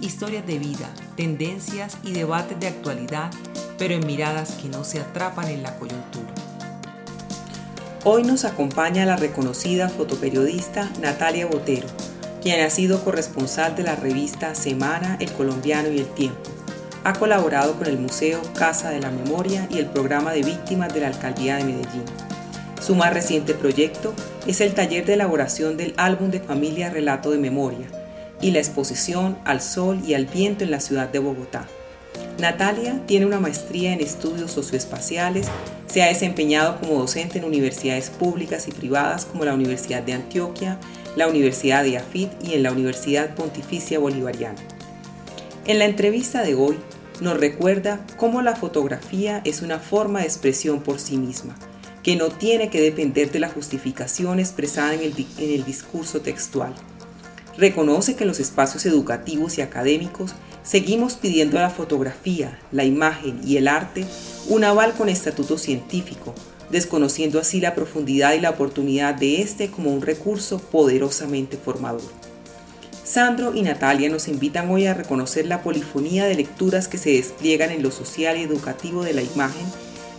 historias de vida, tendencias y debates de actualidad pero en miradas que no se atrapan en la coyuntura. Hoy nos acompaña la reconocida fotoperiodista Natalia Botero, quien ha sido corresponsal de la revista Semana, El Colombiano y El Tiempo. Ha colaborado con el Museo Casa de la Memoria y el programa de víctimas de la Alcaldía de Medellín. Su más reciente proyecto es el taller de elaboración del álbum de familia Relato de Memoria y la exposición Al Sol y al Viento en la ciudad de Bogotá. Natalia tiene una maestría en estudios socioespaciales, se ha desempeñado como docente en universidades públicas y privadas como la Universidad de Antioquia, la Universidad de Afit y en la Universidad Pontificia Bolivariana. En la entrevista de hoy nos recuerda cómo la fotografía es una forma de expresión por sí misma, que no tiene que depender de la justificación expresada en el, en el discurso textual. Reconoce que los espacios educativos y académicos Seguimos pidiendo a la fotografía, la imagen y el arte un aval con estatuto científico, desconociendo así la profundidad y la oportunidad de este como un recurso poderosamente formador. Sandro y Natalia nos invitan hoy a reconocer la polifonía de lecturas que se despliegan en lo social y educativo de la imagen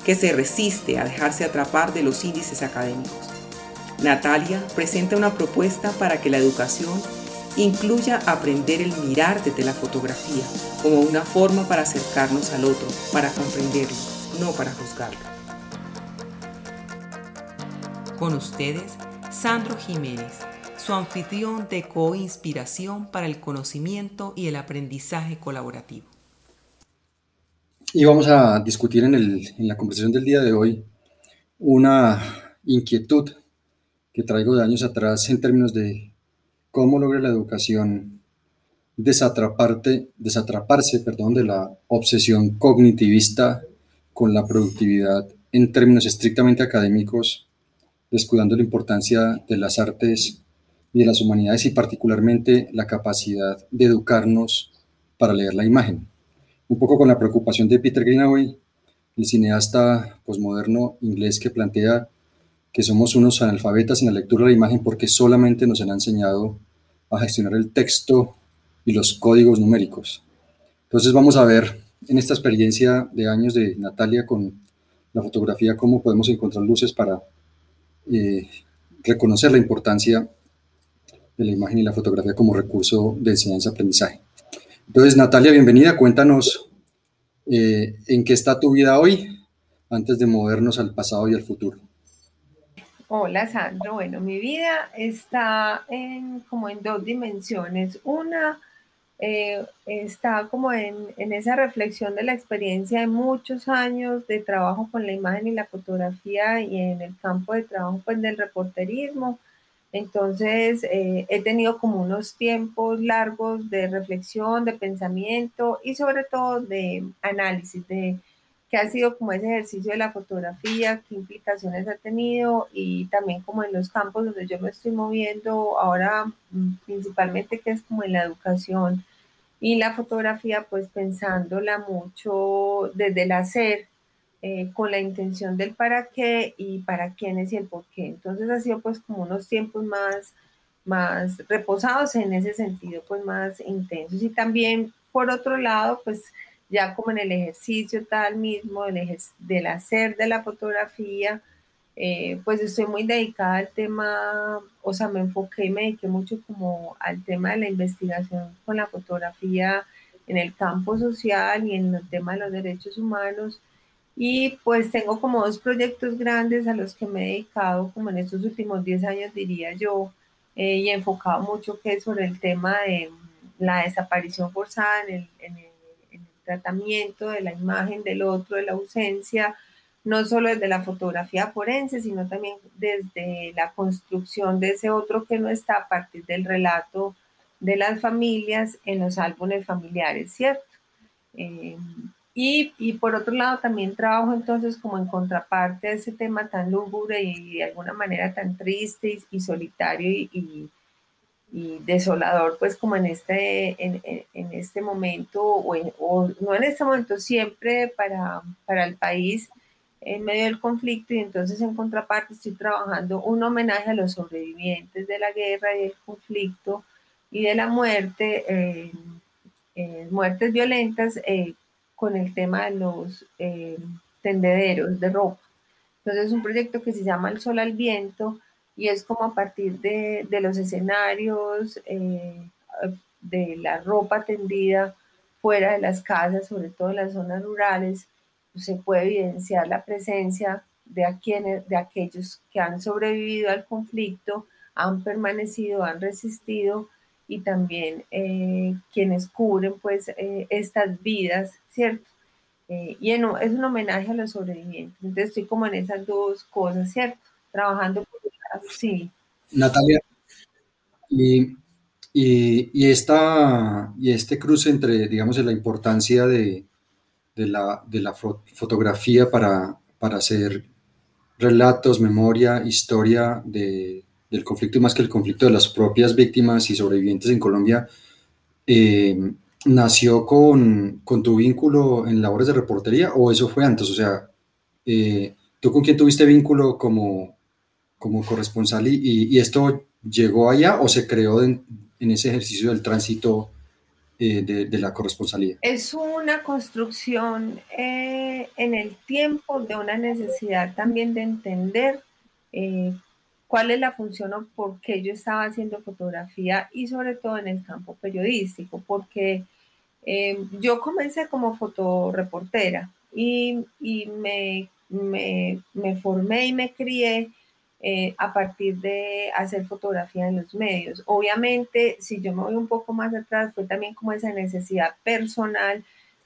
que se resiste a dejarse atrapar de los índices académicos. Natalia presenta una propuesta para que la educación incluya aprender el mirar desde la fotografía como una forma para acercarnos al otro, para comprenderlo, no para juzgarlo. Con ustedes, Sandro Jiménez, su anfitrión de coinspiración para el conocimiento y el aprendizaje colaborativo. Y vamos a discutir en, en la conversación del día de hoy una inquietud que traigo de años atrás en términos de cómo logra la educación desatraparte, desatraparse perdón, de la obsesión cognitivista con la productividad en términos estrictamente académicos, descuidando la importancia de las artes y de las humanidades y particularmente la capacidad de educarnos para leer la imagen. Un poco con la preocupación de Peter Greenaway, el cineasta posmoderno inglés que plantea que somos unos analfabetas en la lectura de la imagen porque solamente nos han enseñado a gestionar el texto y los códigos numéricos. Entonces vamos a ver en esta experiencia de años de Natalia con la fotografía cómo podemos encontrar luces para eh, reconocer la importancia de la imagen y la fotografía como recurso de enseñanza-aprendizaje. Entonces, Natalia, bienvenida. Cuéntanos eh, en qué está tu vida hoy antes de movernos al pasado y al futuro. Hola Sandro, bueno, mi vida está en, como en dos dimensiones. Una eh, está como en, en, esa reflexión de la experiencia de muchos años de trabajo con la imagen y la fotografía y en el campo de trabajo pues, del reporterismo. Entonces eh, he tenido como unos tiempos largos de reflexión, de pensamiento y sobre todo de análisis, de ha sido como ese ejercicio de la fotografía, qué implicaciones ha tenido y también como en los campos donde yo me estoy moviendo ahora mm, principalmente que es como en la educación y la fotografía pues pensándola mucho desde el hacer eh, con la intención del para qué y para quiénes y el por qué. Entonces ha sido pues como unos tiempos más, más reposados en ese sentido, pues más intensos. Y también por otro lado pues ya como en el ejercicio tal mismo, del, del hacer de la fotografía, eh, pues estoy muy dedicada al tema, o sea, me enfoqué y me dediqué mucho como al tema de la investigación con la fotografía en el campo social y en el tema de los derechos humanos. Y pues tengo como dos proyectos grandes a los que me he dedicado como en estos últimos 10 años, diría yo, eh, y he enfocado mucho que es sobre el tema de la desaparición forzada en el, en el tratamiento de la imagen del otro, de la ausencia, no solo desde la fotografía forense, sino también desde la construcción de ese otro que no está a partir del relato de las familias en los álbumes familiares, ¿cierto? Eh, y, y, por otro lado también trabajo entonces como en contraparte a ese tema tan lúgubre y de alguna manera tan triste y, solitario y, y, desolador, pues como en este, en, en este momento, o, no en este momento, siempre para, para el país en medio del conflicto y entonces en contraparte estoy trabajando un homenaje a los sobrevivientes de la guerra y del conflicto y de la muerte, eh, eh, muertes violentas eh, con el tema de los tendederos de ropa. Entonces es un proyecto que se llama El Sol al Viento y es como a partir de, de los escenarios, eh, de la ropa tendida fuera de las casas, sobre todo en las zonas rurales, pues, se puede evidenciar la presencia de, a quienes, de aquellos que han sobrevivido al conflicto, han permanecido, han resistido y también eh, quienes cubren pues eh, estas vidas, ¿cierto? Eh, y es un homenaje a los sobrevivientes. Entonces estoy como en esas dos cosas, ¿cierto? Trabajando sí. Natalia, y, y, y, esta, y este cruce entre, digamos, la importancia de, de, la, de la fotografía para, para hacer relatos, memoria, historia de, del conflicto y más que el conflicto de las propias víctimas y sobrevivientes en Colombia, eh, nació con, con, tu vínculo en labores de reportería o eso fue antes? O sea, eh, ¿tú con quién tuviste vínculo como, como corresponsal y, esto llegó allá o se creó en, ese ejercicio del tránsito eh, de, la corresponsalía? Es una construcción eh, en el tiempo de una necesidad también de entender eh, cuál es la función o por qué yo estaba haciendo fotografía y sobre todo en el campo periodístico, porque eh, yo comencé como fotoreportera y, me, formé y me crié eh, a partir de hacer fotografía en los medios. Obviamente, si yo me voy un poco más atrás, fue también como esa necesidad personal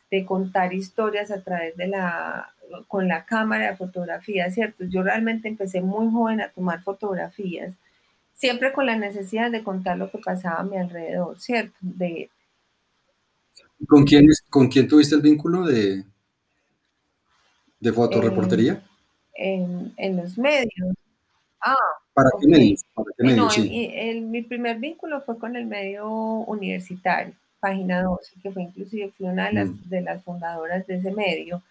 de contar historias a través de la, con la cámara de fotografía, ¿cierto? Yo realmente empecé muy joven a tomar fotografías, siempre con la necesidad de contar lo que pasaba a mi alrededor, ¿cierto? De, ¿Con quién, ¿Con quién tuviste el vínculo de, de fotoreportería? En, en, los medios. Ah, ¿Para qué medios? ¿Para qué medios? No, sí. el, el, mi primer vínculo fue con el medio universitario página 12, que fue inclusive fui una de las, mm. de las fundadoras de ese medio.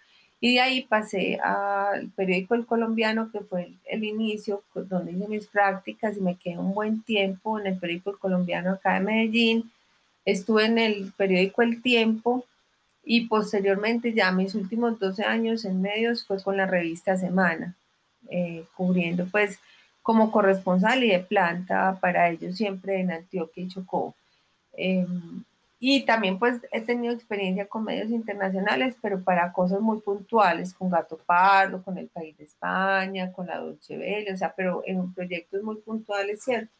Y de ahí pasé al periódico El Colombiano, que fue el, el, inicio, donde hice mis prácticas y me quedé un buen tiempo en el periódico El Colombiano acá de Medellín. Estuve en el periódico El Tiempo y posteriormente ya mis últimos 12 años en medios fue con la revista Semana, eh, cubriendo pues como corresponsal y de planta para ellos siempre en Antioquia y Chocó. Eh, y también pues he tenido experiencia con medios internacionales, pero para cosas muy puntuales, con Gato Pardo, con el País de España, con la Dolce Vele, o sea, pero en proyectos muy puntuales, ¿cierto?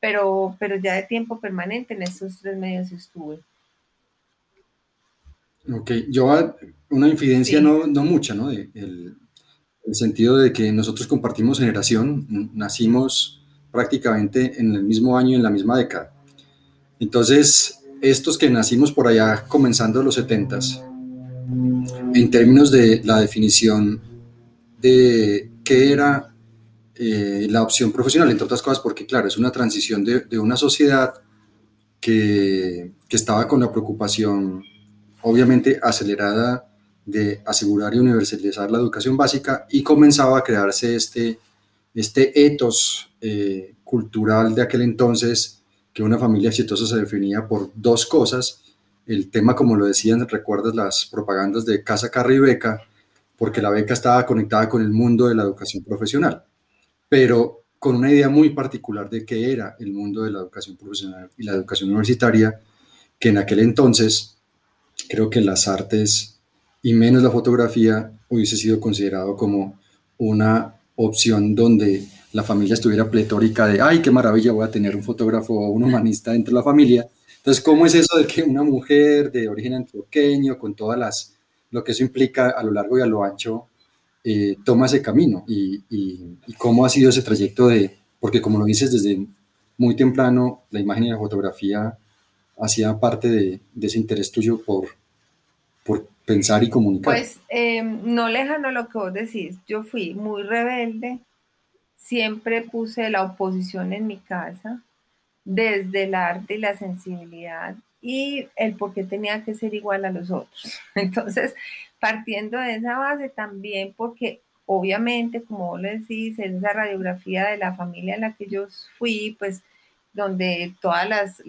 Pero, pero ya de tiempo permanente en estos tres medios estuve. Ok, yo una infidencia sí. no, no, mucha, ¿no? De, el, el sentido de que nosotros compartimos generación, nacimos prácticamente en el mismo año, en la misma década. Entonces, estos que nacimos por allá comenzando los 70 en términos de la definición de qué era eh, la opción profesional, entre otras cosas, porque claro, es una transición de, una sociedad que, que, estaba con la preocupación obviamente acelerada de asegurar y universalizar la educación básica y comenzaba a crearse este, este etos eh, cultural de aquel entonces que una familia exitosa se definía por dos cosas. El tema, como lo decían, recuerdas las propagandas de Casa Carri y Beca, porque la beca estaba conectada con el mundo de la educación profesional, pero con una idea muy particular de qué era el mundo de la educación profesional y la educación universitaria, que en aquel entonces creo que las artes y menos la fotografía hubiese sido considerado como una opción donde la familia estuviera pletórica de, ay, qué maravilla, voy a tener un fotógrafo o un humanista dentro de la familia. Entonces, ¿cómo es eso de que una mujer de origen antioqueño, con todas las, lo que eso implica a lo largo y a lo ancho, eh, toma ese camino? Y, y, y, cómo ha sido ese trayecto de, porque como lo dices desde muy temprano, la imagen y la fotografía hacía parte de, de ese interés tuyo por, por pensar y comunicar. Pues em, no lejano lo que vos decís, yo fui muy rebelde, siempre puse la oposición en mi casa, desde el arte y la sensibilidad y el por qué tenía que ser igual a los otros. Entonces, partiendo de esa base también porque obviamente, como vos le decís, en esa radiografía de la familia en la que yo fui, pues donde todas las,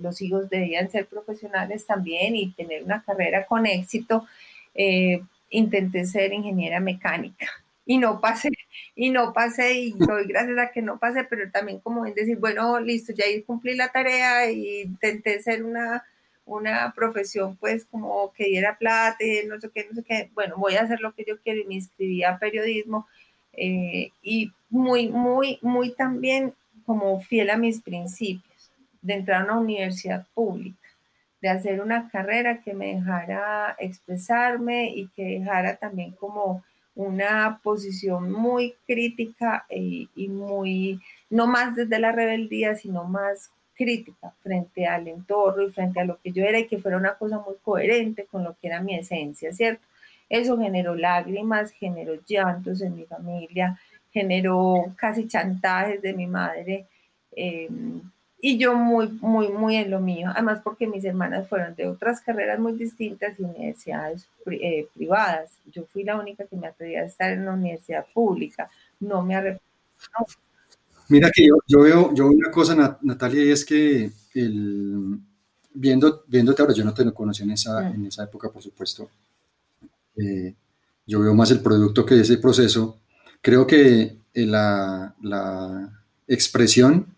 los hijos debían ser profesionales también y tener una carrera con éxito, eh, intenté ser ingeniera mecánica. Y no pasé, y no pasé, y doy gracias a que no pasé, pero también como en decir, bueno, listo, ya cumplí la tarea y intenté ser una, una profesión pues como que diera plata, no sé qué, no sé qué, bueno, voy a hacer lo que yo quiero y me inscribí a periodismo eh, y muy, muy, muy también como fiel a mis principios, de entrar a una universidad pública, de hacer una carrera que me dejara expresarme y que dejara también como una posición muy crítica y, y, muy, no más desde la rebeldía, sino más crítica frente al entorno y frente a lo que yo era y que fuera una cosa muy coherente con lo que era mi esencia, ¿cierto? Eso generó lágrimas, generó llantos en mi familia, generó casi chantajes de mi madre. Eh, y yo muy, muy, muy en lo mío, además porque mis hermanas fueron de otras carreras muy distintas y universidades eh, privadas. Yo fui la única que me atreví a estar en una universidad pública, no me arrepiento. Mira que yo, veo, yo una cosa, Natalia, y es que el, viendo, viéndote ahora, yo no te conocí en esa, mm. en esa época, por supuesto. Eh, yo veo más el producto que ese proceso. Creo que la, la expresión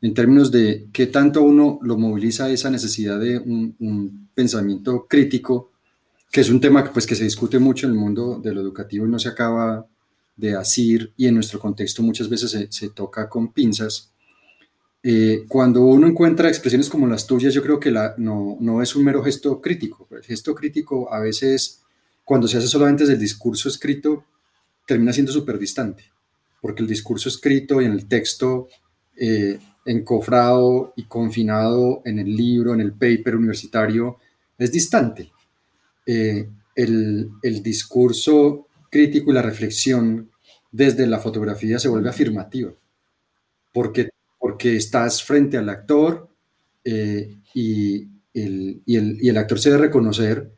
en términos de qué tanto uno lo moviliza esa necesidad de un, pensamiento crítico, que es un tema pues, que se discute mucho en el mundo de lo educativo y no se acaba de asir y en nuestro contexto muchas veces se, toca con pinzas. Eh, cuando uno encuentra expresiones como las tuyas, yo creo que la, no, no es un mero gesto crítico. El gesto crítico a veces, cuando se hace solamente desde el discurso escrito, termina siendo súper distante, porque el discurso escrito y en el texto eh, encofrado y confinado en el libro, en el paper universitario, es distante. Eh, el, el, discurso crítico y la reflexión desde la fotografía se vuelve afirmativa, porque, porque estás frente al actor eh, y, el, y, el, y el actor se debe reconocer,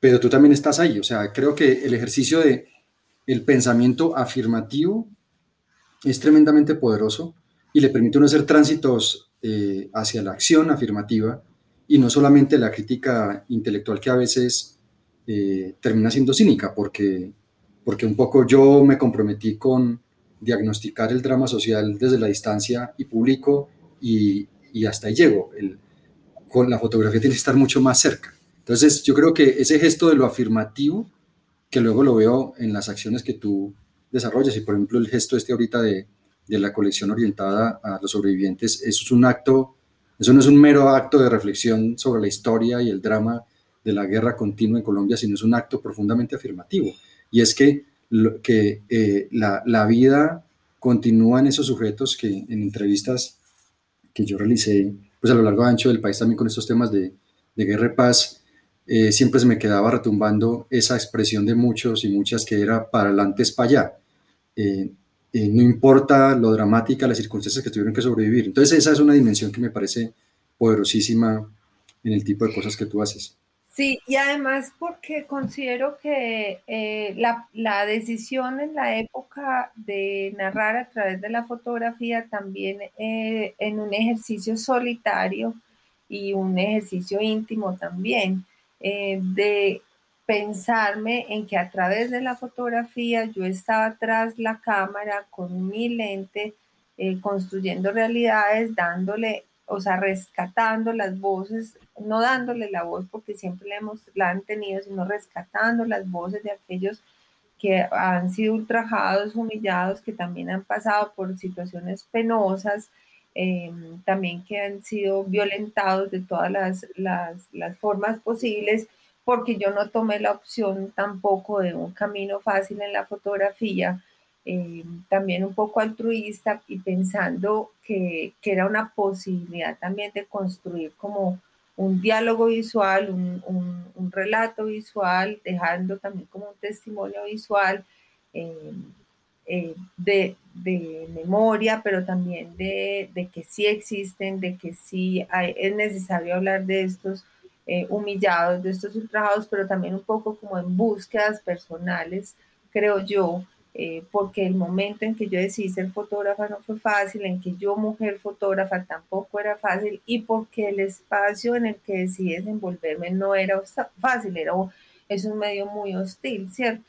pero tú también estás ahí. O sea, creo que el ejercicio de el pensamiento afirmativo es tremendamente poderoso y le permite uno hacer tránsitos eh, hacia la acción afirmativa y no solamente la crítica intelectual que a veces eh, termina siendo cínica, porque, porque un poco yo me comprometí con diagnosticar el drama social desde la distancia y público y, y hasta ahí llego. El, con la fotografía tiene que estar mucho más cerca. Entonces yo creo que ese gesto de lo afirmativo, que luego lo veo en las acciones que tú desarrollas, y por ejemplo el gesto este ahorita de, de la colección orientada a los sobrevivientes, eso es un acto, eso no es un mero acto de reflexión sobre la historia y el drama de la guerra continua en Colombia, sino es un acto profundamente afirmativo. Y es que, que eh, la, la, vida continúa en esos sujetos que en entrevistas que yo realicé pues a lo largo y ancho del país también con estos temas de, de guerra y paz, eh, siempre se me quedaba retumbando esa expresión de muchos y muchas que era para adelante es para allá. Eh, eh, no importa lo dramática, las circunstancias que tuvieron que sobrevivir. Entonces esa es una dimensión que me parece poderosísima en el tipo de cosas que tú haces. Sí, y además porque considero que eh, la, la, decisión en la época de narrar a través de la fotografía también eh, en un ejercicio solitario y un ejercicio íntimo también, de pensarme en que a través de la fotografía yo estaba tras la cámara con mi lente, eh, construyendo realidades, dándole, o sea, rescatando las voces, no dándole la voz porque siempre la, hemos, la han tenido, sino rescatando las voces de aquellos que han sido ultrajados, humillados, que también han pasado por situaciones penosas, em, también que han sido violentados de todas las, formas posibles porque yo no tomé la opción tampoco de un camino fácil en la fotografía, eh, también un poco altruista y pensando que, era una posibilidad también de construir como un diálogo visual, un, relato visual, dejando también como un testimonio visual eh, eh, de, de, memoria, pero también de, de, que sí existen, de que sí hay, es necesario hablar de estos eh, humillados, de estos ultrajados, pero también un poco como en búsquedas personales, creo yo, eh, porque el momento en que yo decidí ser fotógrafa no fue fácil, en que yo mujer fotógrafa tampoco era fácil y porque el espacio en el que decidí desenvolverme no era fácil, era, es un medio muy hostil, ¿cierto?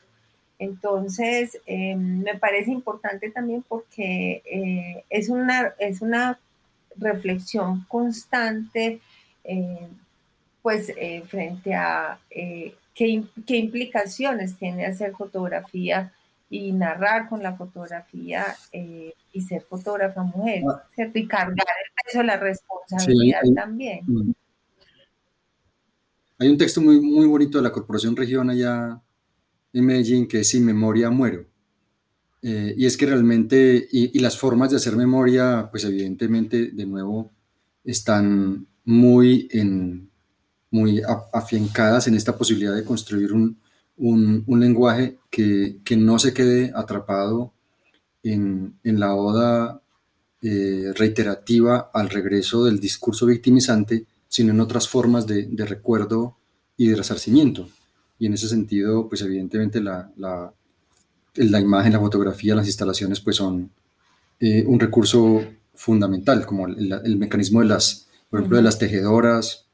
Entonces, em, me parece importante también porque eh, es, una, es una reflexión constante, eh, pues, frente a qué, qué implicaciones tiene hacer fotografía y narrar con la fotografía eh, y ser fotógrafa mujer, ah. ¿cierto? Y cargar el peso de la responsabilidad también. Mm. Hay un texto muy, muy bonito de la Corporación Región allá en Medellín que es Sin memoria muero. Eh, y es que realmente, y, las formas de hacer memoria, pues evidentemente, de nuevo, están muy, en, muy afiancadas en esta posibilidad de construir un, un, lenguaje que, no se quede atrapado en, la oda eh, reiterativa al regreso del discurso victimizante, sino en otras formas de, recuerdo y de resarcimiento. Y en ese sentido, pues evidentemente la, la, imagen, la fotografía, las instalaciones, pues son eh, un recurso fundamental, como el, mecanismo de las, por ejemplo, de las tejedoras,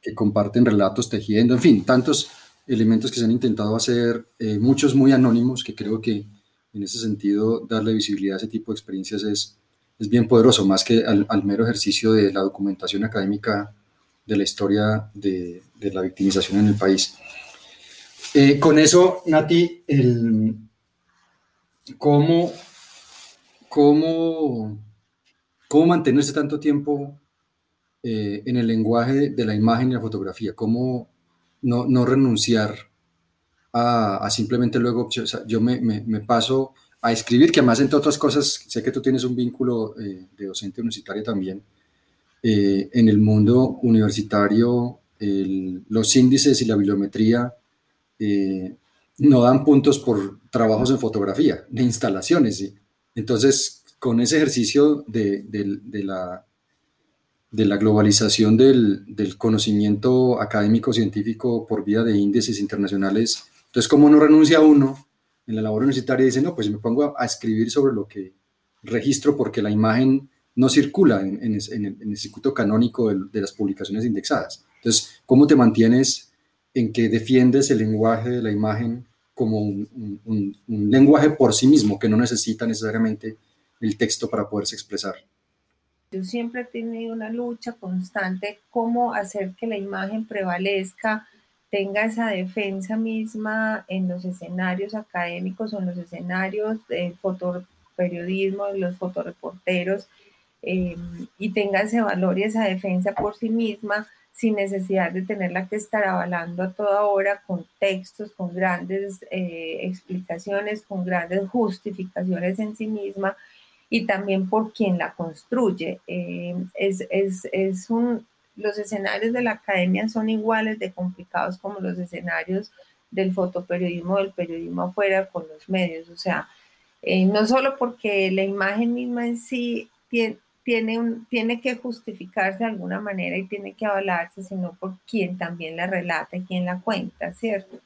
que comparten relatos tejiendo, en fin, tantos elementos que se han intentado hacer, eh, muchos muy anónimos, que creo que en ese sentido darle visibilidad a ese tipo de experiencias es, es bien poderoso, más que al, mero ejercicio de la documentación académica de la historia de, de la victimización en el país. Eh, con eso, Nati, el, ¿cómo, cómo, cómo mantenerse tanto tiempo eh, en el lenguaje de la imagen y la fotografía? ¿Cómo, no, renunciar a, simplemente luego, yo me, paso a escribir, que además entre otras cosas, sé que tú tienes un vínculo eh, de docente universitario también. En el mundo universitario, los índices y la bibliometría eh, no dan puntos por trabajos en fotografía, de instalaciones. Entonces, con ese ejercicio de, la globalización del, conocimiento académico científico por vía de índices internacionales. Entonces, ¿cómo no renuncia uno en la labor universitaria y dice, no, pues me pongo a, escribir sobre lo que registro porque la imagen no circula en, el, en circuito canónico de, de, las publicaciones indexadas? Entonces, ¿cómo te mantienes en que defiendes el lenguaje de la imagen como un, lenguaje por sí mismo, que no necesita necesariamente el texto para poderse expresar? Yo siempre he tenido una lucha constante, cómo hacer que la imagen prevalezca, tenga esa defensa misma en los escenarios académicos o en los escenarios del fotoperiodismo, de los fotoreporteros, em, y tenga ese valor y esa defensa por sí misma sin necesidad de tenerla que estar avalando a toda hora con textos, con grandes eh, explicaciones, con grandes justificaciones en sí misma, y también por quien la construye. Eh, es, es, es un, los escenarios de la academia son iguales de complicados como los escenarios del fotoperiodismo, del periodismo afuera con los medios. O sea, eh, no solo porque la imagen misma en sí tiene, tiene, tiene que justificarse de alguna manera y tiene que avalarse, sino por quien también la relata y quien la cuenta, ¿cierto?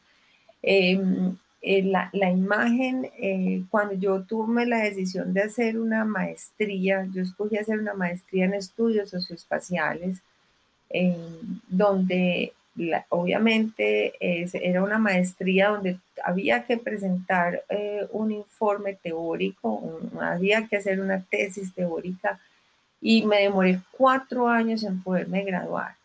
Eh, eh, la, imagen, eh, cuando yo tuve la decisión de hacer una maestría, yo escogí hacer una maestría en estudios socioespaciales, donde obviamente era una maestría donde había que presentar eh, un informe teórico, había que hacer una tesis teórica y me demoré cuatro años en poderme graduar.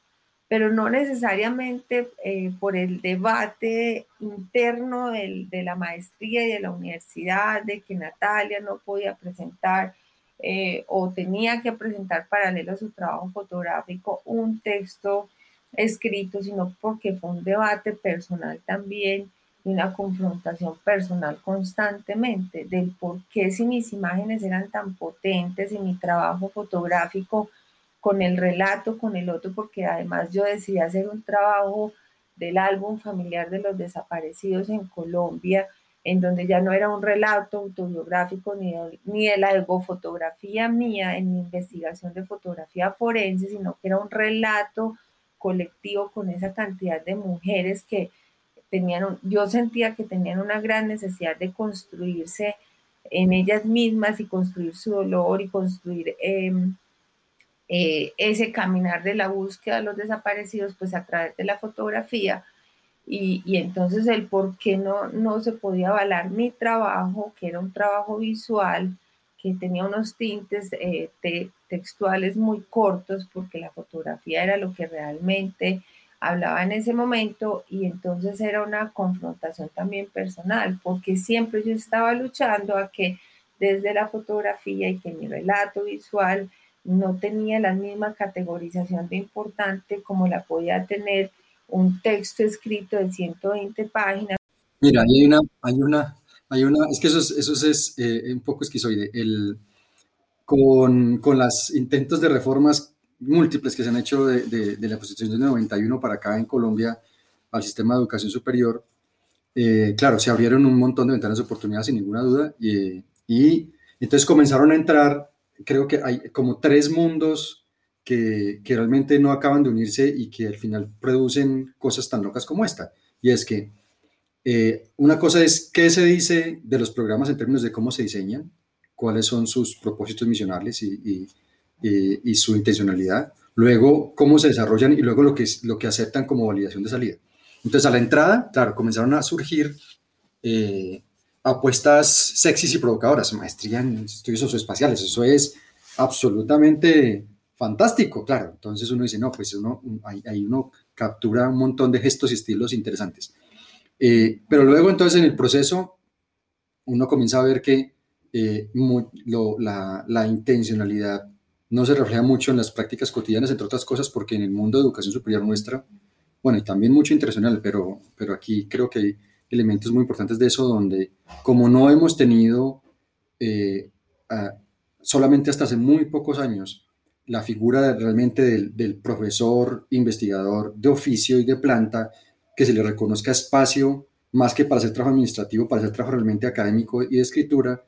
Pero no necesariamente eh, por el debate interno de la maestría y de la universidad, de que Natalia no podía presentar eh, o tenía que presentar paralelo a su trabajo fotográfico un texto escrito, sino porque fue un debate personal también y una confrontación personal constantemente del por qué si mis imágenes eran tan potentes y mi trabajo fotográfico con el relato, con el otro, porque además yo decidí hacer un trabajo del álbum familiar de los desaparecidos en Colombia, en donde ya no era un relato autobiográfico ni de, ni de la fotografía mía en mi investigación de fotografía forense, sino que era un relato colectivo con esa cantidad de mujeres que yo sentía que tenían una gran necesidad de construirse en ellas mismas y construir su dolor y construir em, eh, ese caminar de la búsqueda de los desaparecidos, pues a través de la fotografía. Y, entonces el por qué no, no se podía avalar mi trabajo, que era un trabajo visual, que tenía unos tintes eh, textuales muy cortos, porque la fotografía era lo que realmente hablaba en ese momento y entonces era una confrontación también personal, porque siempre yo estaba luchando a que desde la fotografía y que mi relato visual no tenía la misma categorización de importante como la podía tener un texto escrito de 120 páginas. Mira, hay una, hay una, hay una, es que eso es, es eh, un poco esquizoide. El, con, con los intentos de reformas múltiples que se han hecho de, de, la Constitución de 91 para acá en Colombia al sistema de educación superior, eh, claro, se abrieron un montón de ventanas de oportunidades sin ninguna duda y, y entonces comenzaron a entrar, creo que hay como tres mundos que, realmente no acaban de unirse y que al final producen cosas tan locas como esta. Y es que eh, una cosa es qué se dice de los programas en términos de cómo se diseñan, cuáles son sus propósitos misionales y, y, su intencionalidad, luego cómo se desarrollan y luego lo que, lo que aceptan como validación de salida. Entonces a la entrada, claro, comenzaron a surgir eh, apuestas sexys y provocadoras, maestría en estudios socioespaciales, eso es absolutamente fantástico, claro. Entonces uno dice, no, pues uno, ahí, uno captura un montón de gestos y estilos interesantes. Eh, pero luego entonces en el proceso uno comienza a ver que eh, la, intencionalidad no se refleja mucho en las prácticas cotidianas, entre otras cosas, porque en el mundo de educación superior nuestra, bueno, y también mucho internacional, pero, pero aquí creo que hay elementos muy importantes de eso, donde como no hemos tenido eh, solamente hasta hace muy pocos años la figura realmente del, profesor investigador de oficio y de planta, que se le reconozca espacio más que para hacer trabajo administrativo, para hacer trabajo realmente académico y de escritura,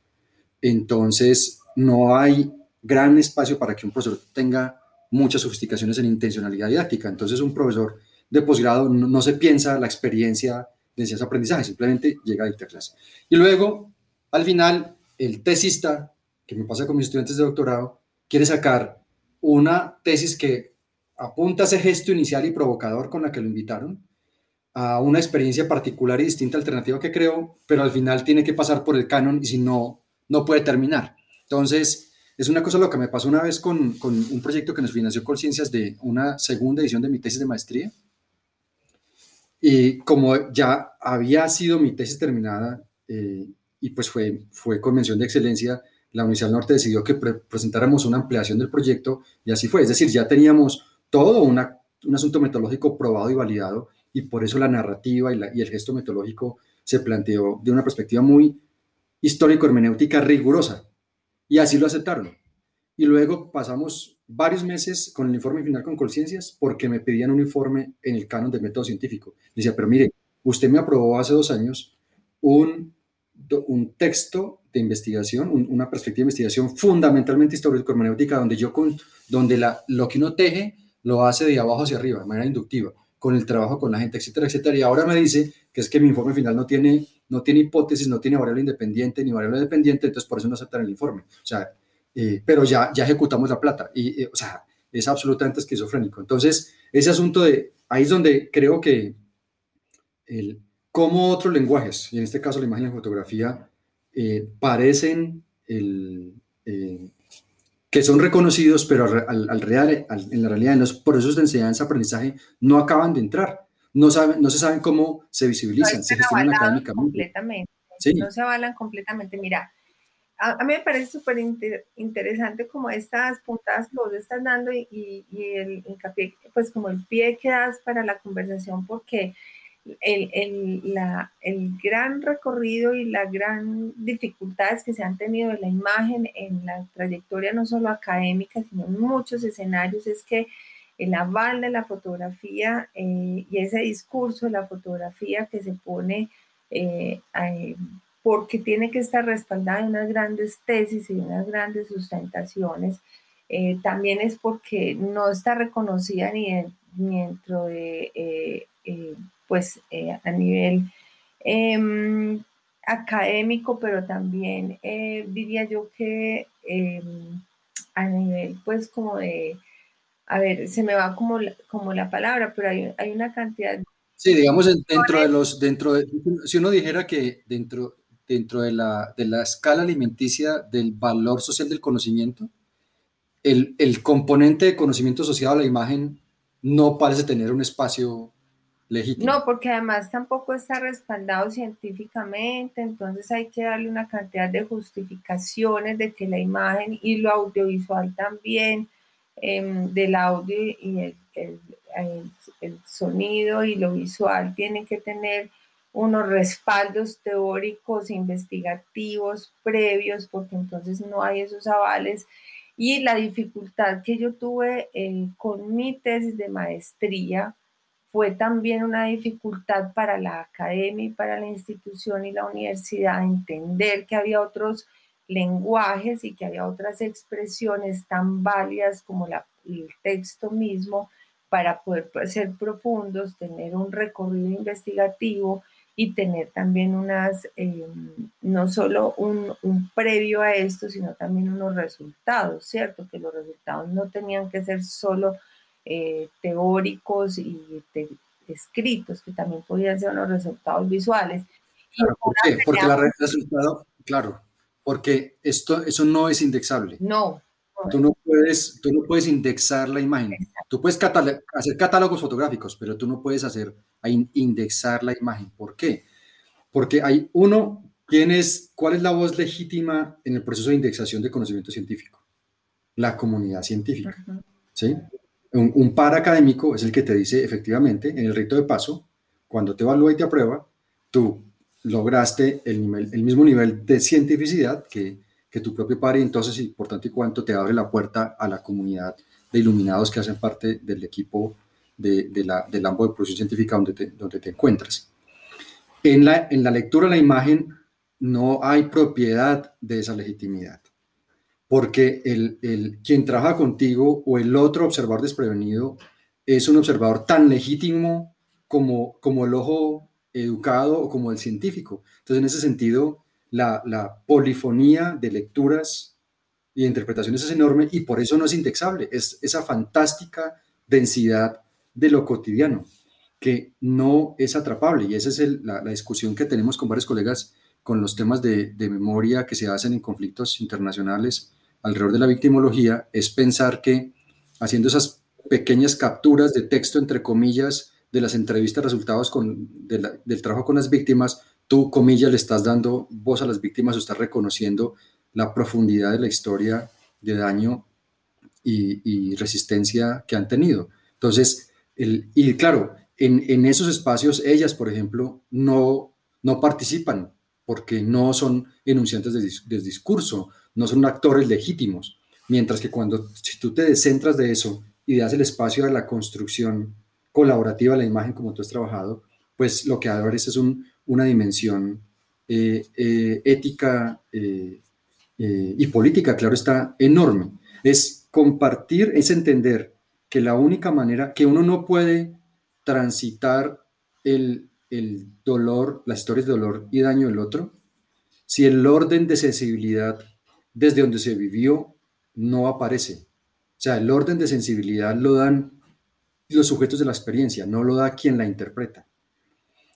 entonces no hay gran espacio para que un profesor tenga muchas sofisticaciones en intencionalidad didáctica. Entonces un profesor de posgrado no, se piensa la experiencia de ese aprendizaje, simplemente llega a dictar clase. Y luego, al final, el tesista, que me pasa con mis estudiantes de doctorado, quiere sacar una tesis que apunta ese gesto inicial y provocador con la que lo invitaron, a una experiencia particular y distinta alternativa que creó, pero al final tiene que pasar por el canon y si no, no puede terminar. Entonces, es una cosa lo que me pasó una vez con, un proyecto que nos financió Conciencias de una segunda edición de mi tesis de maestría. Y como ya había sido mi tesis terminada eh, y pues fue, fue convención de excelencia, la Universidad del Norte decidió que presentáramos una ampliación del proyecto y así fue. Es decir, ya teníamos todo un asunto metodológico probado y validado y por eso la narrativa y, el gesto metodológico se planteó de una perspectiva muy histórico-hermenéutica rigurosa y así lo aceptaron. Y luego pasamos varios meses con el informe final con conciencias porque me pedían un informe en el canon del método científico. Decía, pero mire, usted me aprobó hace dos años un, un texto de investigación, una perspectiva de investigación fundamentalmente histórico-hermenéutica, donde yo con, donde la, lo que uno teje lo hace de abajo hacia arriba, de manera inductiva, con el trabajo con la gente, etcétera, etcétera. Y ahora me dice que es que mi informe final no tiene, no tiene hipótesis, no tiene variable independiente ni variable dependiente, entonces por eso no aceptan el informe. O sea, eh, pero ya, ya ejecutamos la plata. Y, eh, o sea, es absolutamente esquizofrénico. Entonces, ese asunto de, ahí es donde creo que el, como otros lenguajes, y en este caso la imagen y la fotografía, eh, parecen el, eh, que son reconocidos, pero al, real, en la realidad en los procesos de enseñanza-aprendizaje no acaban de entrar. No, saben, no se saben cómo se visibilizan, se gestionan académicamente. Completamente. No se avalan completamente. Mira, a, mí me parece súper interesante como estas puntadas que vos estás dando y, y, el hincapié, pues como el pie que das para la conversación, porque el, la, el, gran recorrido y las gran dificultades que se han tenido de la imagen en la trayectoria no solo académica, sino en muchos escenarios, es que el aval de la fotografía eh, y ese discurso de la fotografía que se pone eh, porque tiene que estar respaldada en unas grandes tesis y unas grandes sustentaciones, eh, también es porque no está reconocida ni, dentro de pues eh, a nivel em, académico, pero también eh, diría yo que em, a nivel pues como de, a ver, se me va como, como la palabra, pero hay, hay una cantidad... Sí, digamos dentro de los, dentro de, si uno dijera que dentro, dentro de la, de la escala alimenticia del valor social del conocimiento, el, el componente de conocimiento asociado a la imagen no parece tener un espacio no, porque además tampoco está respaldado científicamente, entonces hay que darle una cantidad de justificaciones de que la imagen y lo audiovisual también, em, del audio y el, el, sonido y lo visual tienen que tener unos respaldos teóricos, investigativos, previos, porque entonces no hay esos avales. Y la dificultad que yo tuve eh, con mi tesis de maestría, fue también una dificultad para la academia y para la institución y la universidad entender que había otros lenguajes y que había otras expresiones tan válidas como la, el texto mismo para poder ser profundos, tener un recorrido investigativo y tener también unas, em, no solo un, un, previo a esto, sino también unos resultados, ¿cierto? Que los resultados no tenían que ser solo eh, teóricos y escritos, que también podían ser unos resultados visuales. Claro, ¿Por qué? Porque el resultado, claro, porque esto, eso no es indexable. No. Tú no puedes, tú no puedes indexar la imagen. Tú puedes hacer catálogos fotográficos, pero tú no puedes hacer indexar la imagen. ¿Por qué? Porque hay uno, ¿quién es, ¿cuál es la voz legítima en el proceso de indexación de conocimiento científico? La comunidad científica. ¿sí? Un, par académico es el que te dice efectivamente en el rito de paso, cuando te evalúa y te aprueba, tú lograste el, el mismo nivel de cientificidad que, tu propio par y entonces, y por tanto y cuanto, te abre la puerta a la comunidad de iluminados que hacen parte del equipo de, la, del AMBO de producción científica donde te, encuentras. En la, en la lectura de la imagen no hay propiedad de esa legitimidad porque el, quien trabaja contigo o el otro observador desprevenido es un observador tan legítimo como, como el ojo educado o como el científico. Entonces, en ese sentido, la, polifonía de lecturas y interpretaciones es enorme y por eso no es indexable. Es esa fantástica densidad de lo cotidiano que no es atrapable. Y esa es la, discusión que tenemos con varios colegas con los temas de memoria que se hacen en conflictos internacionales alrededor de la victimología es pensar que haciendo esas pequeñas capturas de texto, entre comillas, de las entrevistas, resultados con, del trabajo con las víctimas, tú, comillas, le estás dando voz a las víctimas o estás reconociendo la profundidad de la historia de daño y, resistencia que han tenido. Entonces, el, y claro, en, en, esos espacios, ellas, por ejemplo, no, no participan porque no son enunciantes del discurso, no son actores legítimos. Mientras que cuando si tú te descentras de eso y das el espacio a la construcción colaborativa la imagen como tú has trabajado, pues lo que abres es un, una dimensión eh, eh, ética eh, y política, claro, está enorme. Es compartir, es entender que la única manera que uno no puede transitar el, el dolor, las historias de dolor y daño del otro, si el orden de sensibilidad desde donde se vivió no aparece. O sea, el orden de sensibilidad lo dan los sujetos de la experiencia, no lo da quien la interpreta.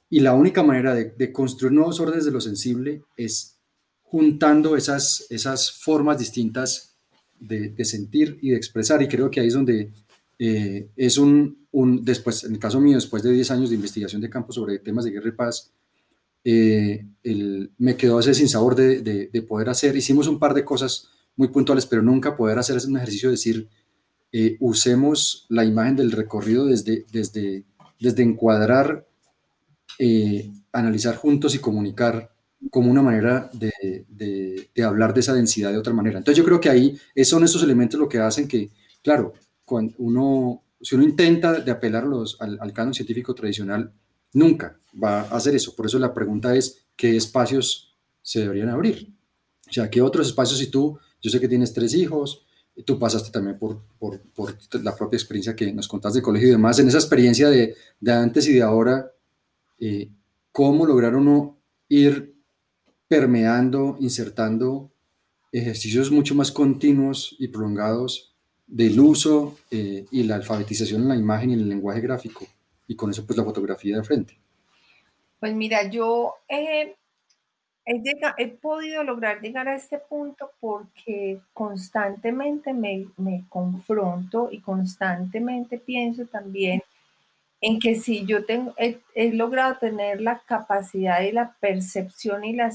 Y la única manera de, construir nuevos órdenes de lo sensible es juntando esas, esas formas distintas de, sentir y de expresar. Y creo que ahí es donde eh, es un, un, después, en el caso mío, después de 10 años de investigación de campo sobre temas de guerra y paz, eh, me quedó ese sinsabor de, de, poder hacer. Hicimos un par de cosas muy puntuales, pero nunca poder hacer un ejercicio de decir, eh, usemos la imagen del recorrido desde, desde, desde encuadrar eh, analizar juntos y comunicar como una manera de, de, hablar de esa densidad de otra manera. Entonces yo creo que ahí son esos elementos lo que hacen que, claro, cuando uno, si uno intenta de apelar los, al, al canon científico tradicional, nunca va a hacer eso. Por eso la pregunta es, ¿qué espacios se deberían abrir? O sea, ¿qué otros espacios si tú, yo sé que tienes tres hijos, tú pasaste también por, por, la propia experiencia que nos contaste de colegio y demás, en esa experiencia de, de antes y de ahora, eh, ¿cómo lograr uno ir permeando, insertando ejercicios mucho más continuos y prolongados del uso eh, y la alfabetización en la imagen y en el lenguaje gráfico? Y con eso pues la fotografía de frente. Pues mira, yo eh, he, podido lograr llegar a este punto porque constantemente me, confronto y constantemente pienso también en que si yo tengo, he, logrado tener la capacidad y la percepción y la,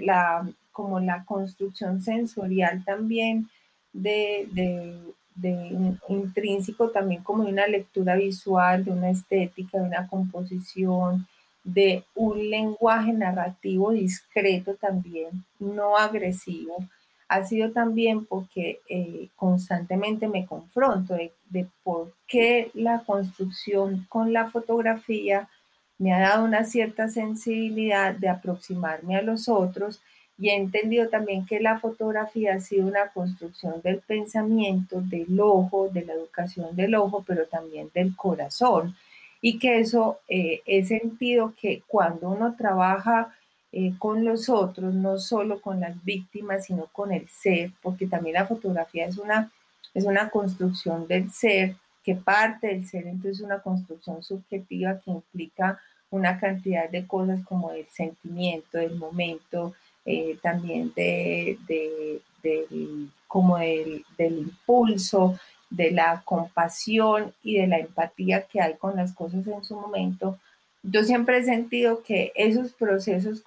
la como la construcción sensorial también de, de intrínseco también como de una lectura visual, de una estética, de una composición, de un lenguaje narrativo discreto también, no agresivo, ha sido también porque eh, constantemente me confronto de, por qué la construcción con la fotografía me ha dado una cierta sensibilidad de aproximarme a los otros y he entendido también que la fotografía ha sido una construcción del pensamiento, del ojo, de la educación del ojo, pero también del corazón y que eso eh, he sentido que cuando uno trabaja eh, con los otros, no solo con las víctimas, sino con el ser, porque también la fotografía es una, es una construcción del ser, que parte del ser, entonces una construcción subjetiva que implica una cantidad de cosas como el sentimiento, el momento, eh, también de, como del, del impulso, de la compasión y de la empatía que hay con las cosas en su momento, yo siempre he sentido que esos procesos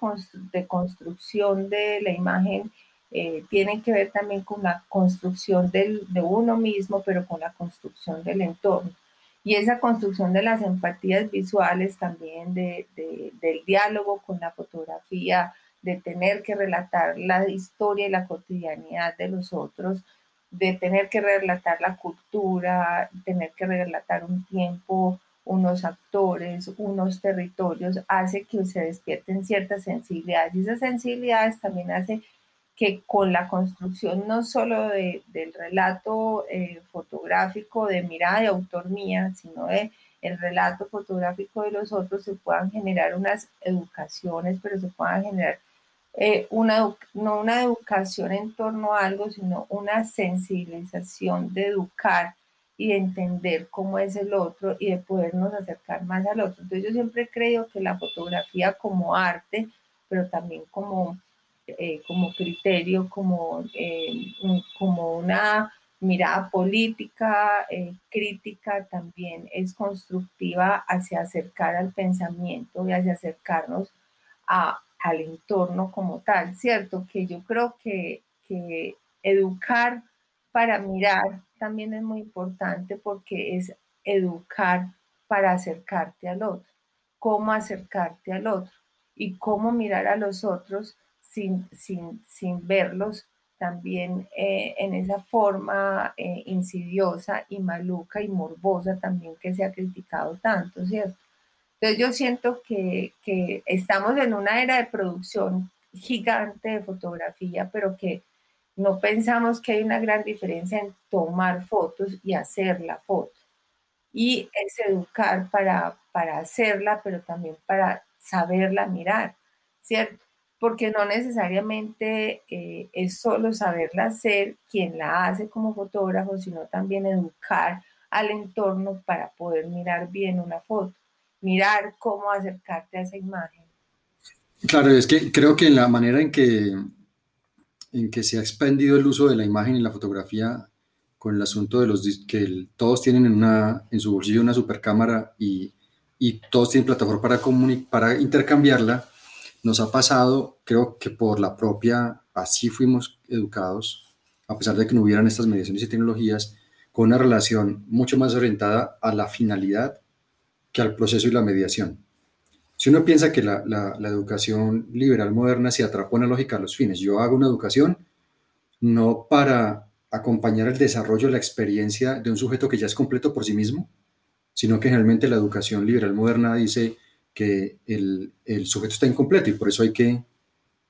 de construcción de la imagen eh, tienen que ver también con la construcción de uno mismo, pero con la construcción del entorno. Y esa construcción de las empatías visuales también, de, del diálogo con la fotografía, de tener que relatar la historia y la cotidianidad de los otros, de tener que relatar la cultura, tener que relatar un tiempo, unos actores, unos territorios, hace que se despierten ciertas sensibilidades. Y esas sensibilidades también hace que con la construcción no solo del relato eh, fotográfico de mirada de autor mía, sino de el relato fotográfico de los otros, se puedan generar unas educaciones, pero se puedan generar eh, una, no una educación en torno a algo, sino una sensibilización de educar y de entender cómo es el otro y de podernos acercar más al otro. Entonces yo siempre creo que la fotografía como arte, pero también como, eh, como criterio, como, eh, como una mirada política, crítica, también es constructiva hacia acercar al pensamiento y hacia acercarnos a, al entorno como tal, ¿cierto? Que yo creo que, educar para mirar también es muy importante porque es educar para acercarte al otro, cómo acercarte al otro y cómo mirar a los otros sin, sin, sin verlos también eh, en esa forma eh, insidiosa y maluca y morbosa también que se ha criticado tanto, ¿cierto? Entonces yo siento que, estamos en una era de producción gigante de fotografía, pero que no pensamos que hay una gran diferencia en tomar fotos y hacer la foto. Y es educar para, para hacerla, pero también para saberla mirar, ¿cierto? Porque no necesariamente eh, es solo saberla hacer quien la hace como fotógrafo, sino también educar al entorno para poder mirar bien una foto mirar cómo acercarte a esa imagen. Claro, es que creo que en la manera en que, en que se ha expandido el uso de la imagen y la fotografía con el asunto de los que todos tienen en, una, en su bolsillo una supercámara y, y todos tienen plataforma para, para intercambiarla, nos ha pasado, creo que por la propia, así fuimos educados, a pesar de que no hubieran estas mediaciones y tecnologías, con una relación mucho más orientada a la finalidad que al proceso y la mediación. Si uno piensa que la, educación liberal moderna se atrapó en la lógica de los fines, yo hago una educación no para acompañar el desarrollo de la experiencia de un sujeto que ya es completo por sí mismo, sino que generalmente la educación liberal moderna dice que el, sujeto está incompleto y por eso hay que,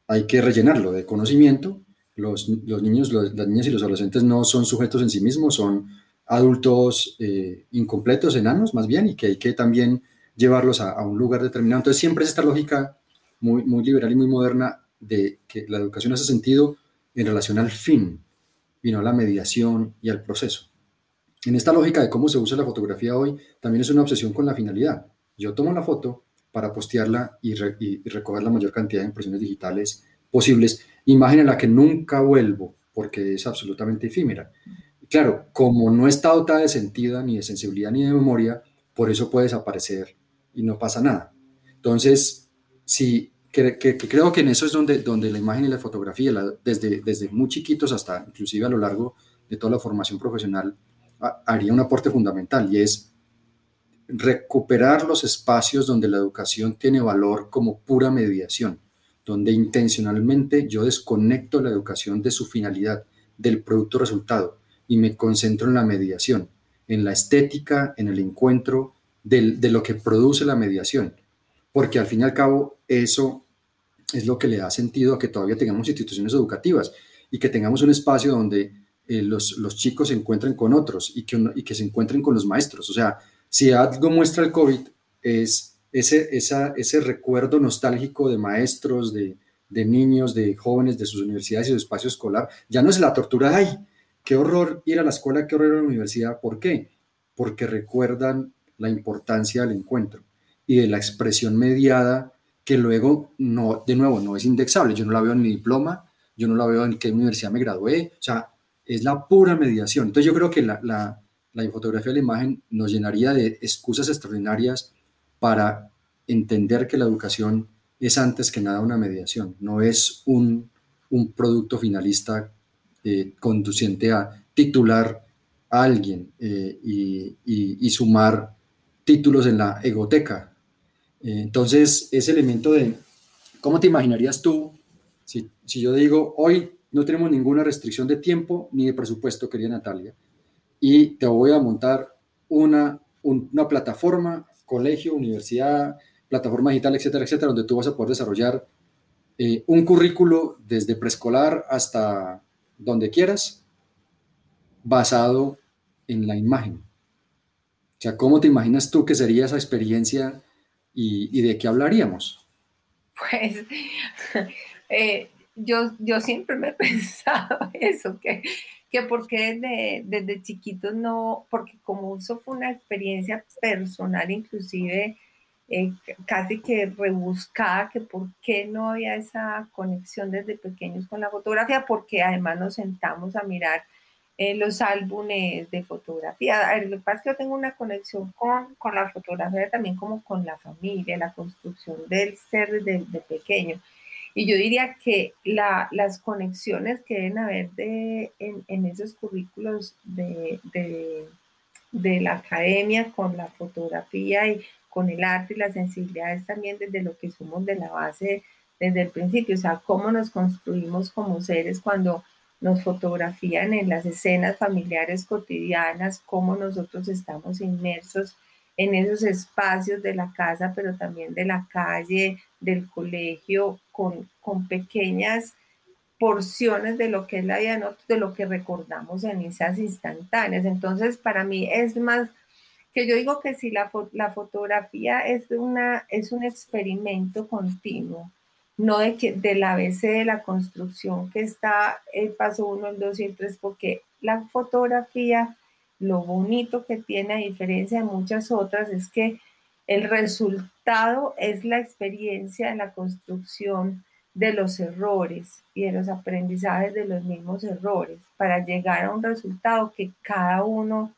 hay que rellenarlo de conocimiento. Los niños, las niñas y los adolescentes no son sujetos en sí mismos, son adultos eh, incompletos, enanos más bien, y que hay que también llevarlos a, un lugar determinado. Entonces siempre es esta lógica muy, muy liberal y muy moderna de que la educación hace sentido en relación al fin y no a la mediación y al proceso. En esta lógica de cómo se usa la fotografía hoy, también es una obsesión con la finalidad. Yo tomo la foto para postearla y, y recoger la mayor cantidad de impresiones digitales posibles, imagen en la que nunca vuelvo porque es absolutamente efímera. Claro, como no está dotada de sentido, ni de sensibilidad, ni de memoria, por eso puede desaparecer y no pasa nada. Entonces, sí, que, creo que en eso es donde, donde la imagen y la fotografía, desde, desde muy chiquitos hasta inclusive a lo largo de toda la formación profesional, haría un aporte fundamental y es recuperar los espacios donde la educación tiene valor como pura mediación, donde intencionalmente yo desconecto la educación de su finalidad, del producto resultado y me concentro en la mediación, en la estética, en el encuentro de lo que produce la mediación. Porque al fin y al cabo eso es lo que le da sentido a que todavía tengamos instituciones educativas y que tengamos un espacio donde eh, los, chicos se encuentren con otros y que, y que se encuentren con los maestros. O sea, si algo muestra el COVID es ese, ese recuerdo nostálgico de maestros, de, de niños, de jóvenes, de sus universidades y su espacio escolar. Ya no es la tortura, ay, Qué horror ir a la escuela, qué horror ir a la universidad. ¿Por qué? Porque recuerdan la importancia del encuentro y de la expresión mediada que luego, no, de nuevo, no es indexable. Yo no la veo en mi diploma, yo no la veo en qué universidad me gradué. O sea, es la pura mediación. Entonces yo creo que la, la, la fotografía de la imagen nos llenaría de excusas extraordinarias para entender que la educación es antes que nada una mediación, no es un, un producto finalista eh, conduciente a titular a alguien eh, y, sumar títulos en la egoteca. Eh, entonces, ese elemento de, ¿cómo te imaginarías tú si, yo digo, hoy no tenemos ninguna restricción de tiempo ni de presupuesto, querida Natalia, y te voy a montar una, una plataforma, colegio, universidad, plataforma digital, etcétera, etcétera, donde tú vas a poder desarrollar un currículo desde preescolar hasta donde quieras, basado en la imagen. O sea, ¿cómo te imaginas tú que sería esa experiencia y, de qué hablaríamos? Pues eh, yo, yo siempre me he pensado eso, que, que porque desde, desde chiquitos no, porque como eso fue una experiencia personal inclusive eh, casi que rebuscada que por qué no había esa conexión desde pequeños con la fotografía, porque además nos sentamos a mirar eh, los álbumes de fotografía. A ver, lo que pasa es que yo tengo una conexión con, con la fotografía también como con la familia, la construcción del ser desde de pequeño. Y yo diría que la, las conexiones que deben haber en esos currículos de, de, de la academia con la fotografía y con el arte y la sensibilidad es también desde lo que somos de la base desde el principio, o sea, cómo nos construimos como seres cuando nos fotografían en las escenas familiares cotidianas, cómo nosotros estamos inmersos en esos espacios de la casa, pero también de la calle, del colegio, con, con pequeñas porciones de lo que es la vida, de lo que recordamos en esas instantáneas. Entonces, para mí es más que yo digo que si la, la fotografía es, una, es un experimento continuo, no de que del ABC de la construcción que está el paso 1, el 2 y el 3, porque la fotografía, lo bonito que tiene a diferencia de muchas otras es que el resultado es la experiencia de la construcción de los errores y de los aprendizajes de los mismos errores para llegar a un resultado que cada uno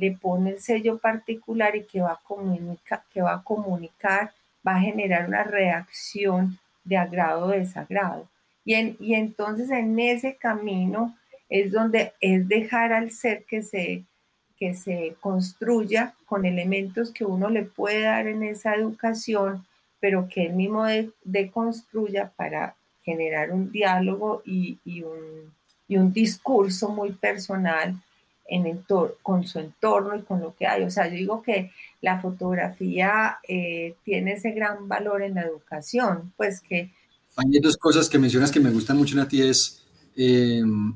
le pone el sello particular y que va a, comunicar, que va a comunicar, va a generar una reacción de agrado o desagrado. Y, y entonces en ese camino es donde es dejar al ser que se, que se construya con elementos que uno le puede dar en esa educación pero que él mismo deconstruya para generar un diálogo y, un, y un discurso muy personal en con su entorno y con lo que hay. O sea, yo digo que la fotografía eh, tiene ese gran valor en la educación, pues que... Hay dos cosas que mencionas que me gustan mucho en ti, es em,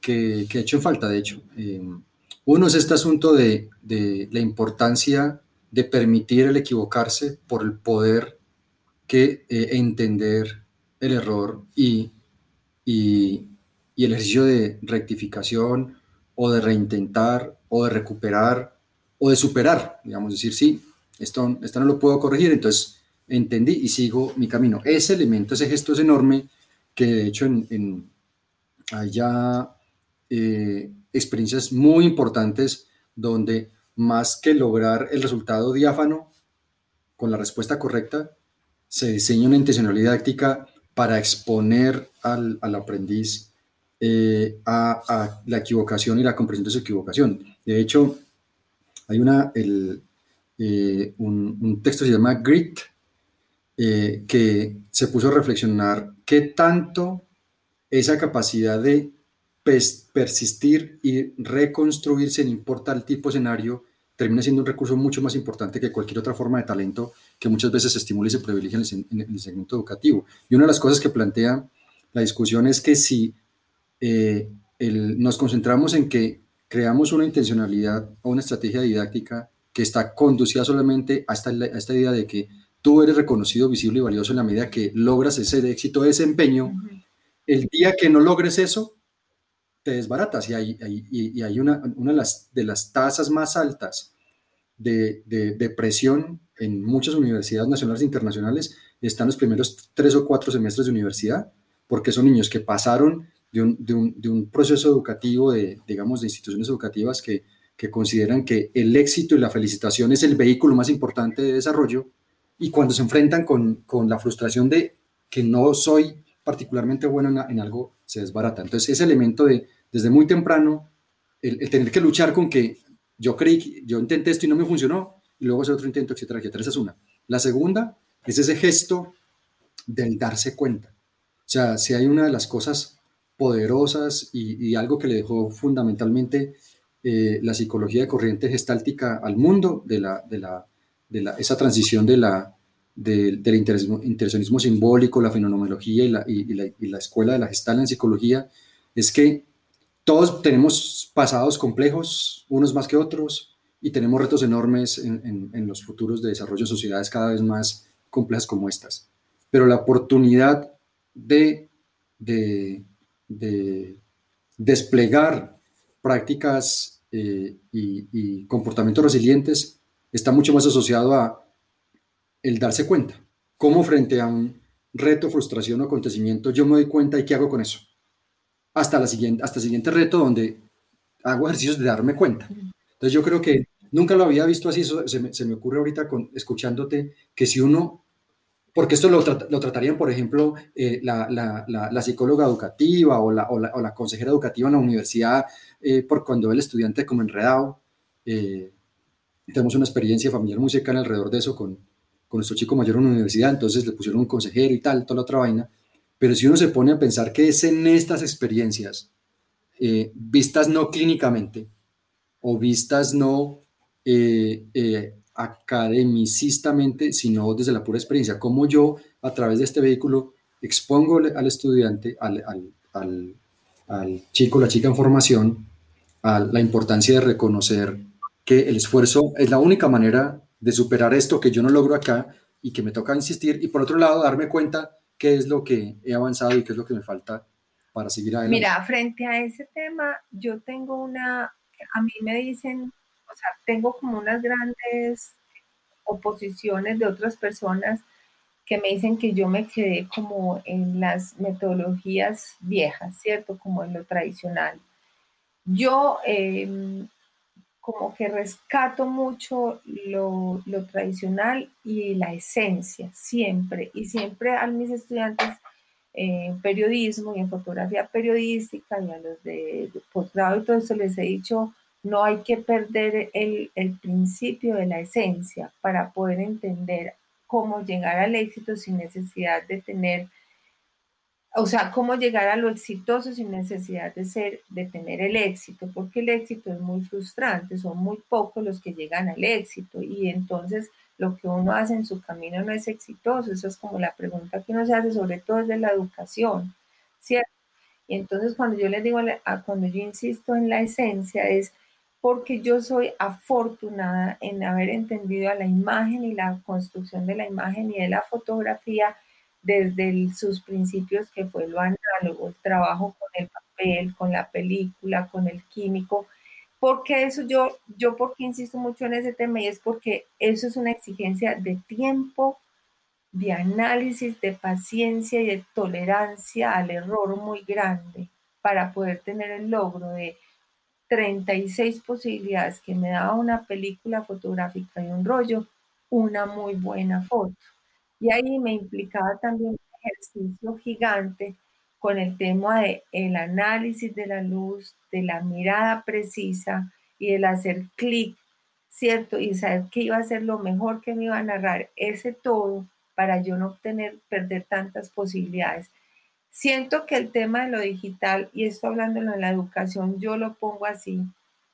que, que, he hecho falta, de hecho. Em, uno es este asunto de, de, la importancia de permitir el equivocarse por el poder que eh, entender el error y, y, y el ejercicio de rectificación o de reintentar o de recuperar o de superar, digamos, decir, sí, esto, no lo puedo corregir, entonces entendí y sigo mi camino. Ese elemento, ese gesto es enorme que de hecho en, en hay ya eh, experiencias muy importantes donde más que lograr el resultado diáfano con la respuesta correcta, se diseña una intencionalidad didáctica para exponer al, al aprendiz eh, a, la equivocación y la comprensión de su equivocación. De hecho, hay una, eh, un, texto que se llama Grit, eh, que se puso a reflexionar qué tanto esa capacidad de persistir y reconstruirse, sin importa el tipo de escenario, termina siendo un recurso mucho más importante que cualquier otra forma de talento que muchas veces se estimula y se privilegia en el segmento educativo. Y una de las cosas que plantea la discusión es que si eh, nos concentramos en que creamos una intencionalidad o una estrategia didáctica que está conducida solamente a esta, esta idea de que tú eres reconocido, visible y valioso en la medida que logras ese éxito, ese empeño. El día que no logres eso, te desbaratas y hay, y hay una, una de, las, de las tasas más altas de, de, de, presión en muchas universidades nacionales e internacionales están los primeros tres o cuatro semestres de universidad, porque son niños que pasaron de un, de un, de un proceso educativo, de, digamos, de instituciones educativas que, que consideran que el éxito y la felicitación es el vehículo más importante de desarrollo y cuando se enfrentan con, con la frustración de que no soy particularmente bueno en, en, algo, se desbarata. Entonces, ese elemento de, desde muy temprano, el, el, tener que luchar con que yo creí, yo intenté esto y no me funcionó, y luego hacer otro intento, etcétera, etcétera. Esa es una. La segunda es ese gesto del darse cuenta. O sea, si hay una de las cosas poderosas y, algo que le dejó fundamentalmente eh, la psicología de corriente gestáltica al mundo, de, la, de, la, de la, esa transición de la, del interesonismo simbólico, la fenomenología y la, y, la, y la, escuela de la gestal en psicología, es que todos tenemos pasados complejos, unos más que otros, y tenemos retos enormes en, en, en los futuros de desarrollo de sociedades cada vez más complejas como estas. Pero la oportunidad de, de, de desplegar prácticas eh, y, comportamientos resilientes está mucho más asociado a el darse cuenta. Cómo frente a un reto, frustración o acontecimiento yo me doy cuenta y qué hago con eso. Hasta, la siguiente, hasta el siguiente reto donde hago ejercicios de darme cuenta. Entonces yo creo que nunca lo había visto así, se, me, se me ocurre ahorita con, escuchándote, que si uno porque esto lo, lo tratarían, por ejemplo, eh, la, la, la, psicóloga educativa o, o la, consejera educativa en la universidad, eh, por cuando el estudiante como enredado. Eh, tenemos una experiencia familiar muy cercana alrededor de eso con, con nuestro chico mayor en la universidad, entonces le pusieron un consejero y tal, toda la otra vaina. Pero si uno se pone a pensar que es en estas experiencias, vistas no clínicamente o vistas no academicistamente, sino desde la pura experiencia. Cómo yo, a través de este vehículo, expongo al estudiante, al, al, al, chico, la chica en formación, a la importancia de reconocer que el esfuerzo es la única manera de superar esto que yo no logro acá y que me toca insistir. Y por otro lado, darme cuenta qué es lo que he avanzado y qué es lo que me falta para seguir adelante. Mira, frente a ese tema, yo tengo una, a mí me dicen o sea, tengo como unas grandes oposiciones de otras personas que me dicen que yo me quedé como en las metodologías viejas, ¿cierto? Como en lo tradicional. Yo em, como que rescato mucho lo, lo, tradicional y la esencia, siempre. Y siempre a mis estudiantes en periodismo y en fotografía periodística y a los de posgrado y todo eso les he dicho, no hay que perder el, principio de la esencia para poder entender cómo llegar al éxito sin necesidad de tener, o sea, cómo llegar a lo exitoso sin necesidad de ser, de tener el éxito, porque el éxito es muy frustrante, son muy pocos los que llegan al éxito y entonces lo que uno hace en su camino no es exitoso, eso es como la pregunta que uno se hace sobre todo desde la educación, ¿cierto? Y entonces cuando yo les digo, cuando yo insisto en la esencia es porque yo soy afortunada en haber entendido a la imagen y la construcción de la imagen y de la fotografía desde sus principios que fue lo análogo, el trabajo con el papel, con la película, con el químico. Porque eso yo, yo porque insisto mucho en ese tema y es porque eso es una exigencia de tiempo, de análisis, de paciencia y de tolerancia al error muy grande para poder tener el logro de 36 posibilidades que me daba una película fotográfica y un rollo, una muy buena foto. Y ahí me implicaba también un ejercicio gigante con el tema de el análisis de la luz, de la mirada precisa y el hacer clic, ¿cierto? Y saber qué iba a ser lo mejor que me iba a narrar ese todo para yo no obtener, perder tantas posibilidades. Siento que el tema de lo digital, y esto hablándolo en la educación, yo lo pongo así,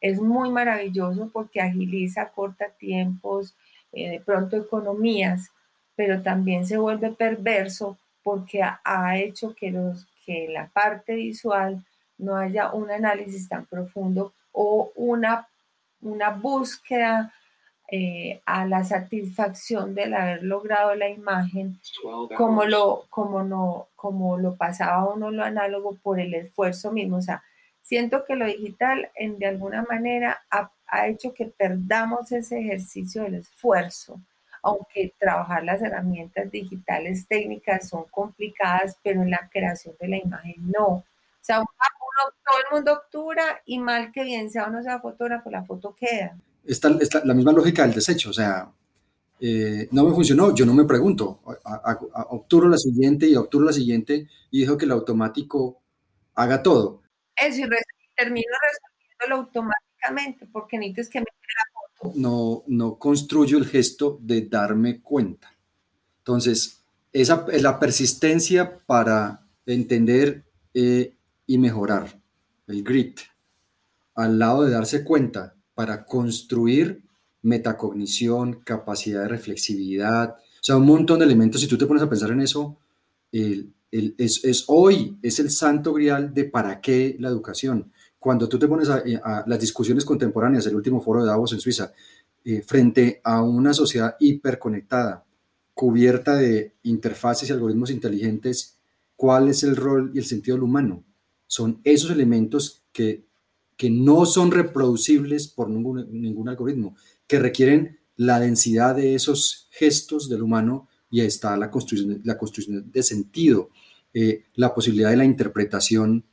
es muy maravilloso porque agiliza, corta tiempos, eh, de pronto economías, pero también se vuelve perverso porque ha, hecho que, los, que la parte visual no haya un análisis tan profundo o una, una búsqueda eh, a la satisfacción del haber logrado la imagen, como lo, como, no, como lo pasaba uno lo análogo por el esfuerzo mismo. O sea, siento que lo digital en, de alguna manera ha, ha hecho que perdamos ese ejercicio del esfuerzo aunque trabajar las herramientas digitales técnicas son complicadas, pero en la creación de la imagen no. O sea, todo el mundo obtura y mal que bien sea uno sea fotógrafo, la foto queda está, la misma lógica del desecho, o sea, eh, no me funcionó, yo no me pregunto, obturo la siguiente y obturo la siguiente y dejo que el automático haga todo. Eso, y termino resolviéndolo automáticamente porque necesitas que me la foto. No, no construyo el gesto de darme cuenta. Entonces, esa es la persistencia para entender eh, y mejorar, el grit, al lado de darse cuenta para construir metacognición, capacidad de reflexividad, o sea, un montón de elementos. Si tú te pones a pensar en eso, es, hoy, es el santo grial de para qué la educación. Cuando tú te pones a, las discusiones contemporáneas, el último foro de Davos en Suiza, eh, frente a una sociedad hiperconectada, cubierta de interfaces y algoritmos inteligentes, ¿cuál es el rol y el sentido del humano? Son esos elementos que que no son reproducibles por ningún, algoritmo, que requieren la densidad de esos gestos del humano y ahí está la construcción, la construcción de sentido, eh, la posibilidad de la interpretación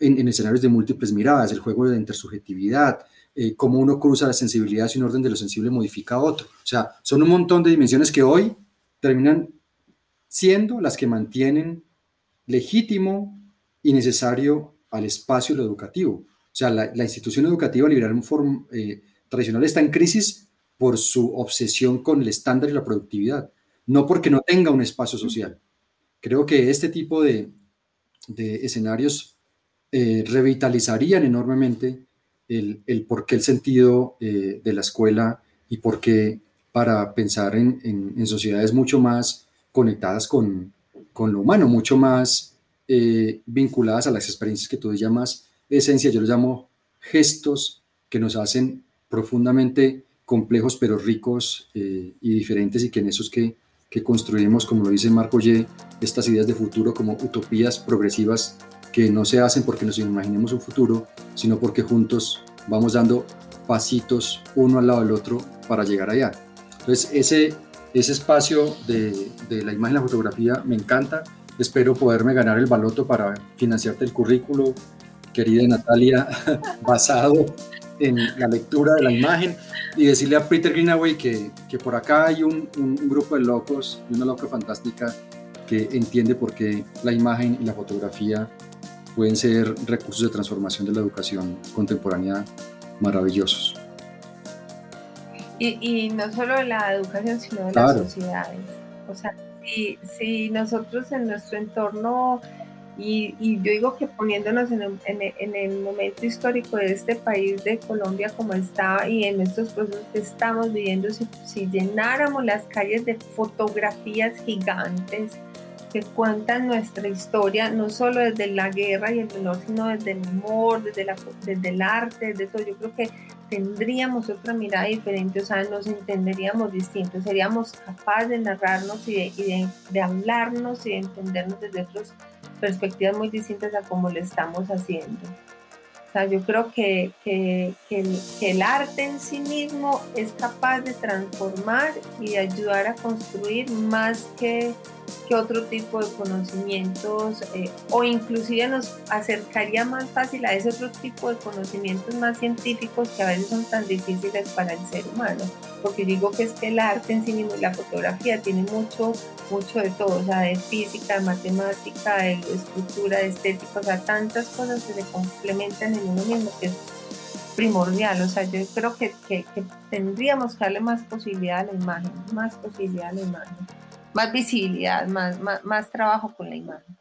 en, escenarios de múltiples miradas, el juego de intersubjetividad, eh, cómo uno cruza la sensibilidad y un orden de lo sensible modifica a otro. O sea, son un montón de dimensiones que hoy terminan siendo las que mantienen legítimo y necesario al espacio educativo. O sea, la, institución educativa liberal eh, tradicional está en crisis por su obsesión con el estándar y la productividad, no porque no tenga un espacio social. Creo que este tipo de, escenarios eh, revitalizarían enormemente el, por qué el sentido eh, de la escuela y por qué para pensar en, sociedades mucho más conectadas con, con, lo humano, mucho más vinculadas a las experiencias que tú llamas esencia, yo los llamo gestos que nos hacen profundamente complejos pero ricos eh, y diferentes y que en esos que, que construimos, como lo dice Marco Ye, estas ideas de futuro como utopías progresivas que no se hacen porque nos imaginemos un futuro, sino porque juntos vamos dando pasitos uno al lado del otro para llegar allá. Entonces ese, ese espacio de, de la imagen y la fotografía me encanta. Espero poderme ganar el baloto para financiarte el currículo, querida Natalia, basado en la lectura de la imagen y decirle a Peter Greenaway que, que por acá hay un, un, grupo de locos y una loca fantástica que entiende por qué la imagen y la fotografía pueden ser recursos de transformación de la educación contemporánea maravillosos. Y, y no solo de la educación, sino de las sociedades. O sea, si, si nosotros en nuestro entorno y, yo digo que poniéndonos en el, en, el, momento histórico de este país, de Colombia, como está, y en estos procesos que estamos viviendo, si, si llenáramos las calles de fotografías gigantes que cuentan nuestra historia, no solo desde la guerra y el dolor, sino desde el humor, desde, la, desde el arte, desde todo, yo creo que tendríamos otra mirada diferente, o sea, nos entenderíamos distintos, seríamos capaces de narrarnos y de, y de, de hablarnos y de entendernos desde otros perspectivas muy distintas a cómo lo estamos haciendo. O sea, yo creo que, que, el, que, el, arte en sí mismo es capaz de transformar y ayudar a construir más que que otro tipo de conocimientos eh, o inclusive nos acercaría más fácil a ese otro tipo de conocimientos más científicos que a veces son tan difíciles para el ser humano. Porque digo que es que el arte en sí mismo y la fotografía tiene mucho, mucho de todo, o sea, de física, de matemática, de estructura, de estética, o sea, tantas cosas que se complementan en uno mismo que es primordial, o sea, yo creo que, que, que tendríamos que darle más posibilidad a la imagen, más posibilidad a la imagen más visibilidad, más, más, trabajo con la imagen.